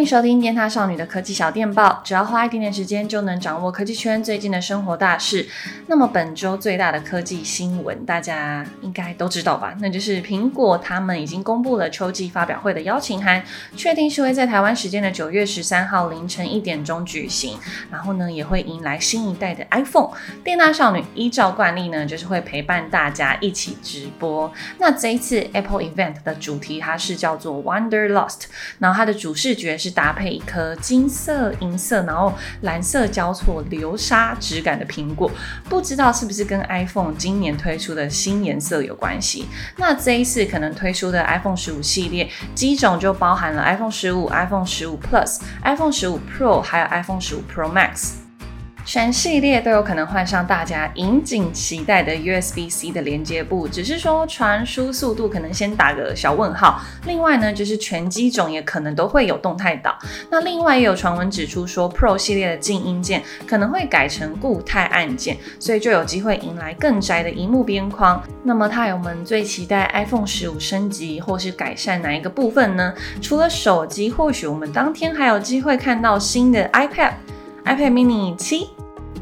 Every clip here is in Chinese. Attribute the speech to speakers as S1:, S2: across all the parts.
S1: 迎收听电獭少女的科技小电报，只要花一点点时间就能掌握科技圈最近的生活大事。那么本周最大的科技新闻，大家应该都知道吧？那就是苹果他们已经公布了秋季发表会的邀请函，确定是会在台湾时间的九月十三号凌晨一点钟举行。然后呢，也会迎来新一代的 iPhone。电獭少女依照惯例呢，就是会陪伴大家一起直播。那这一次 Apple Event 的主题它是叫做 Wanderlust，然后它的主视觉是。搭配一颗金色、银色，然后蓝色交错流沙质感的苹果，不知道是不是跟 iPhone 今年推出的新颜色有关系？那这一次可能推出的 iPhone 十五系列机种就包含了 iPhone 十五、iPhone 十五 Plus、iPhone 十五 Pro，还有 iPhone 十五 Pro Max。全系列都有可能换上大家引颈期待的 USB-C 的连接部，只是说传输速度可能先打个小问号。另外呢，就是全机种也可能都会有动态岛。那另外也有传闻指出说，Pro 系列的静音键可能会改成固态按键，所以就有机会迎来更窄的荧幕边框。那么，他友们最期待 iPhone 十五升级或是改善哪一个部分呢？除了手机，或许我们当天还有机会看到新的 iPad、iPad mini 七。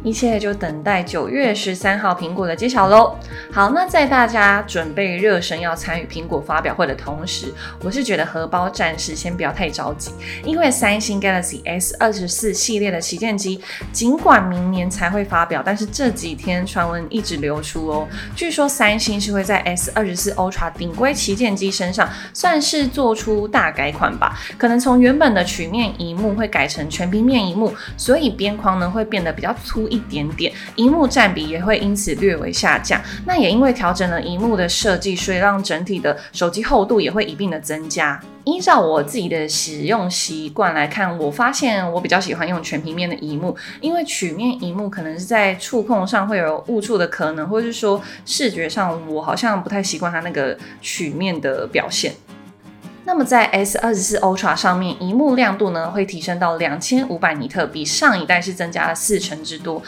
S1: 一切就等待九月十三号苹果的揭晓喽。好，那在大家准备热身要参与苹果发表会的同时，我是觉得荷包暂时先不要太着急，因为三星 Galaxy S 二十四系列的旗舰机尽管明年才会发表，但是这几天传闻一直流出哦，据说三星是会在 S 二十四 Ultra 顶规旗舰机身上算是做出大改款吧，可能从原本的曲面萤幕会改成全平面萤幕，所以边框呢会变得比较粗。一点点，荧幕占比也会因此略微下降。那也因为调整了荧幕的设计，所以让整体的手机厚度也会一并的增加。依照我自己的使用习惯来看，我发现我比较喜欢用全平面的荧幕，因为曲面荧幕可能是在触控上会有误触的可能，或者是说视觉上我好像不太习惯它那个曲面的表现。那么在 S 二十四 Ultra 上面，荧幕亮度呢会提升到两千五百尼特，比上一代是增加了四成之多。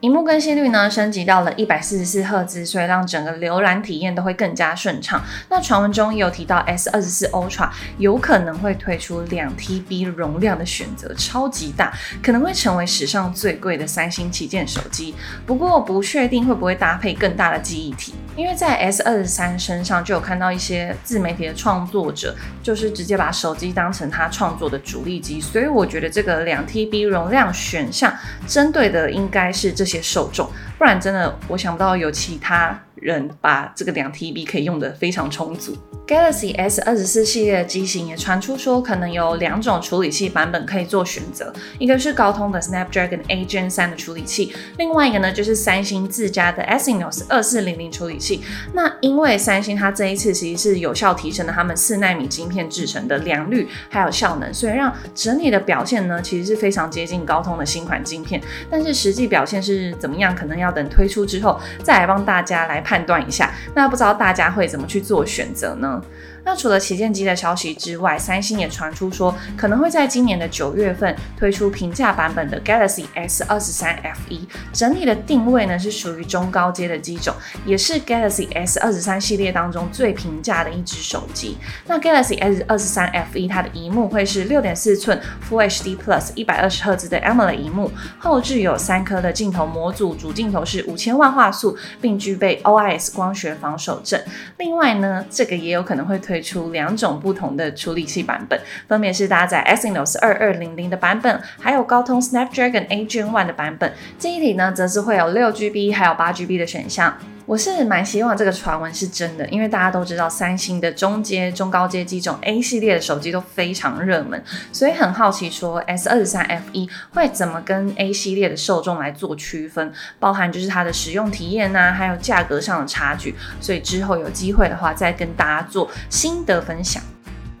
S1: 萤幕更新率呢升级到了一百四十四赫兹，所以让整个浏览体验都会更加顺畅。那传闻中也有提到 S 二十四 Ultra 有可能会推出两 TB 容量的选择，超级大，可能会成为史上最贵的三星旗舰手机。不过不确定会不会搭配更大的记忆体，因为在 S 二十三身上就有看到一些自媒体的创作者，就是直接把手机当成他创作的主力机，所以我觉得这个两 TB 容量选项针对的应该是这这些受众，不然真的我想不到有其他人把这个两 TB 可以用的非常充足。Galaxy S 二十四系列的机型也传出说，可能有两种处理器版本可以做选择，一个是高通的 Snapdragon A Gen 三的处理器，另外一个呢就是三星自家的 Exynos 二四零零处理器。那因为三星它这一次其实是有效提升了他们四纳米晶片制成的良率还有效能，所以让整体的表现呢其实是非常接近高通的新款晶片。但是实际表现是怎么样，可能要等推出之后再来帮大家来判断一下。那不知道大家会怎么去做选择呢？那除了旗舰机的消息之外，三星也传出说可能会在今年的九月份推出平价版本的 Galaxy S 二十三 FE，整体的定位呢是属于中高阶的机种，也是 Galaxy S 二十三系列当中最平价的一支手机。那 Galaxy S 二十三 FE 它的荧幕会是六点四寸 Full HD Plus 一百二十赫兹的 AMOLED 萤幕，后置有三颗的镜头模组，主镜头是五千万画素，并具备 Ys 光学防守阵。另外呢，这个也有可能会推。出两种不同的处理器版本，分别是搭载 s i n o s 二二零零的版本，还有高通 Snapdragon A Gen One 的版本。记忆体呢，则是会有六 GB 还有八 GB 的选项。我是蛮希望这个传闻是真的，因为大家都知道三星的中阶、中高阶机种 A 系列的手机都非常热门，所以很好奇说 S 二十三 FE 会怎么跟 A 系列的受众来做区分，包含就是它的使用体验呐、还有价格上的差距，所以之后有机会的话再跟大家做心得分享。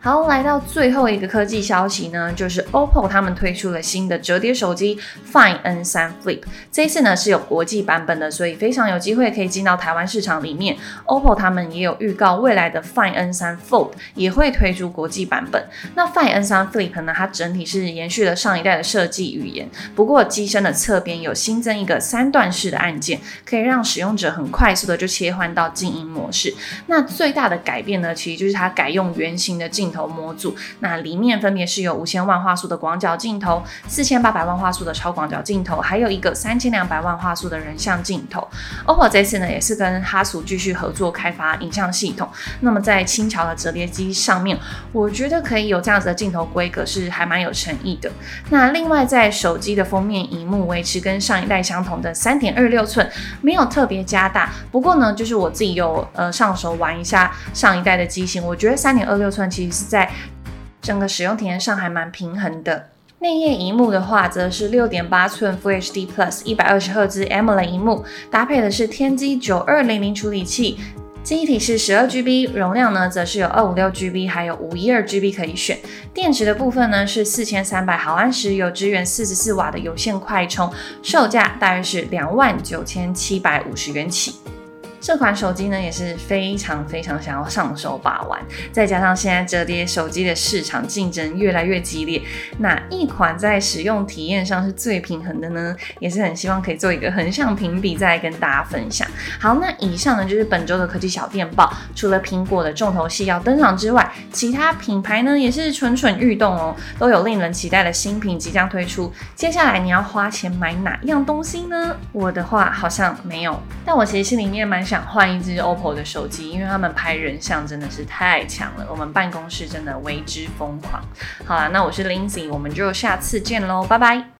S1: 好，来到最后一个科技消息呢，就是 OPPO 他们推出了新的折叠手机 Find N3 Flip，这一次呢是有国际版本的，所以非常有机会可以进到台湾市场里面。OPPO 他们也有预告，未来的 Find N3 Fold 也会推出国际版本。那 Find N3 Flip 呢，它整体是延续了上一代的设计语言，不过机身的侧边有新增一个三段式的按键，可以让使用者很快速的就切换到静音模式。那最大的改变呢，其实就是它改用圆形的镜头。头模组，那里面分别是有五千万画素的广角镜头、四千八百万画素的超广角镜头，还有一个三千两百万画素的人像镜头。OPPO 这次呢也是跟哈苏继续合作开发影像系统，那么在轻巧的折叠机上面，我觉得可以有这样子的镜头规格是还蛮有诚意的。那另外在手机的封面荧幕维持跟上一代相同的三点二六寸，没有特别加大。不过呢，就是我自己有呃上手玩一下上一代的机型，我觉得三点二六寸其实是在整个使用体验上还蛮平衡的。内页荧幕的话，则是六点八寸 Full HD Plus 一百二十赫兹 AMOLED 荧幕，搭配的是天玑九二零零处理器，记忆体是十二 GB，容量呢则是有二五六 GB，还有五一二 GB 可以选。电池的部分呢是四千三百毫安时，有支援四十四瓦的有线快充，售价大约是两万九千七百五十元起。这款手机呢也是非常非常想要上手把玩，再加上现在折叠手机的市场竞争越来越激烈，哪一款在使用体验上是最平衡的呢？也是很希望可以做一个横向评比，再来跟大家分享。好，那以上呢就是本周的科技小电报。除了苹果的重头戏要登场之外，其他品牌呢也是蠢蠢欲动哦，都有令人期待的新品即将推出。接下来你要花钱买哪样东西呢？我的话好像没有，但我其实心里面蛮想。换一只 OPPO 的手机，因为他们拍人像真的是太强了，我们办公室真的为之疯狂。好啦，那我是 Lindsay，我们就下次见喽，拜拜。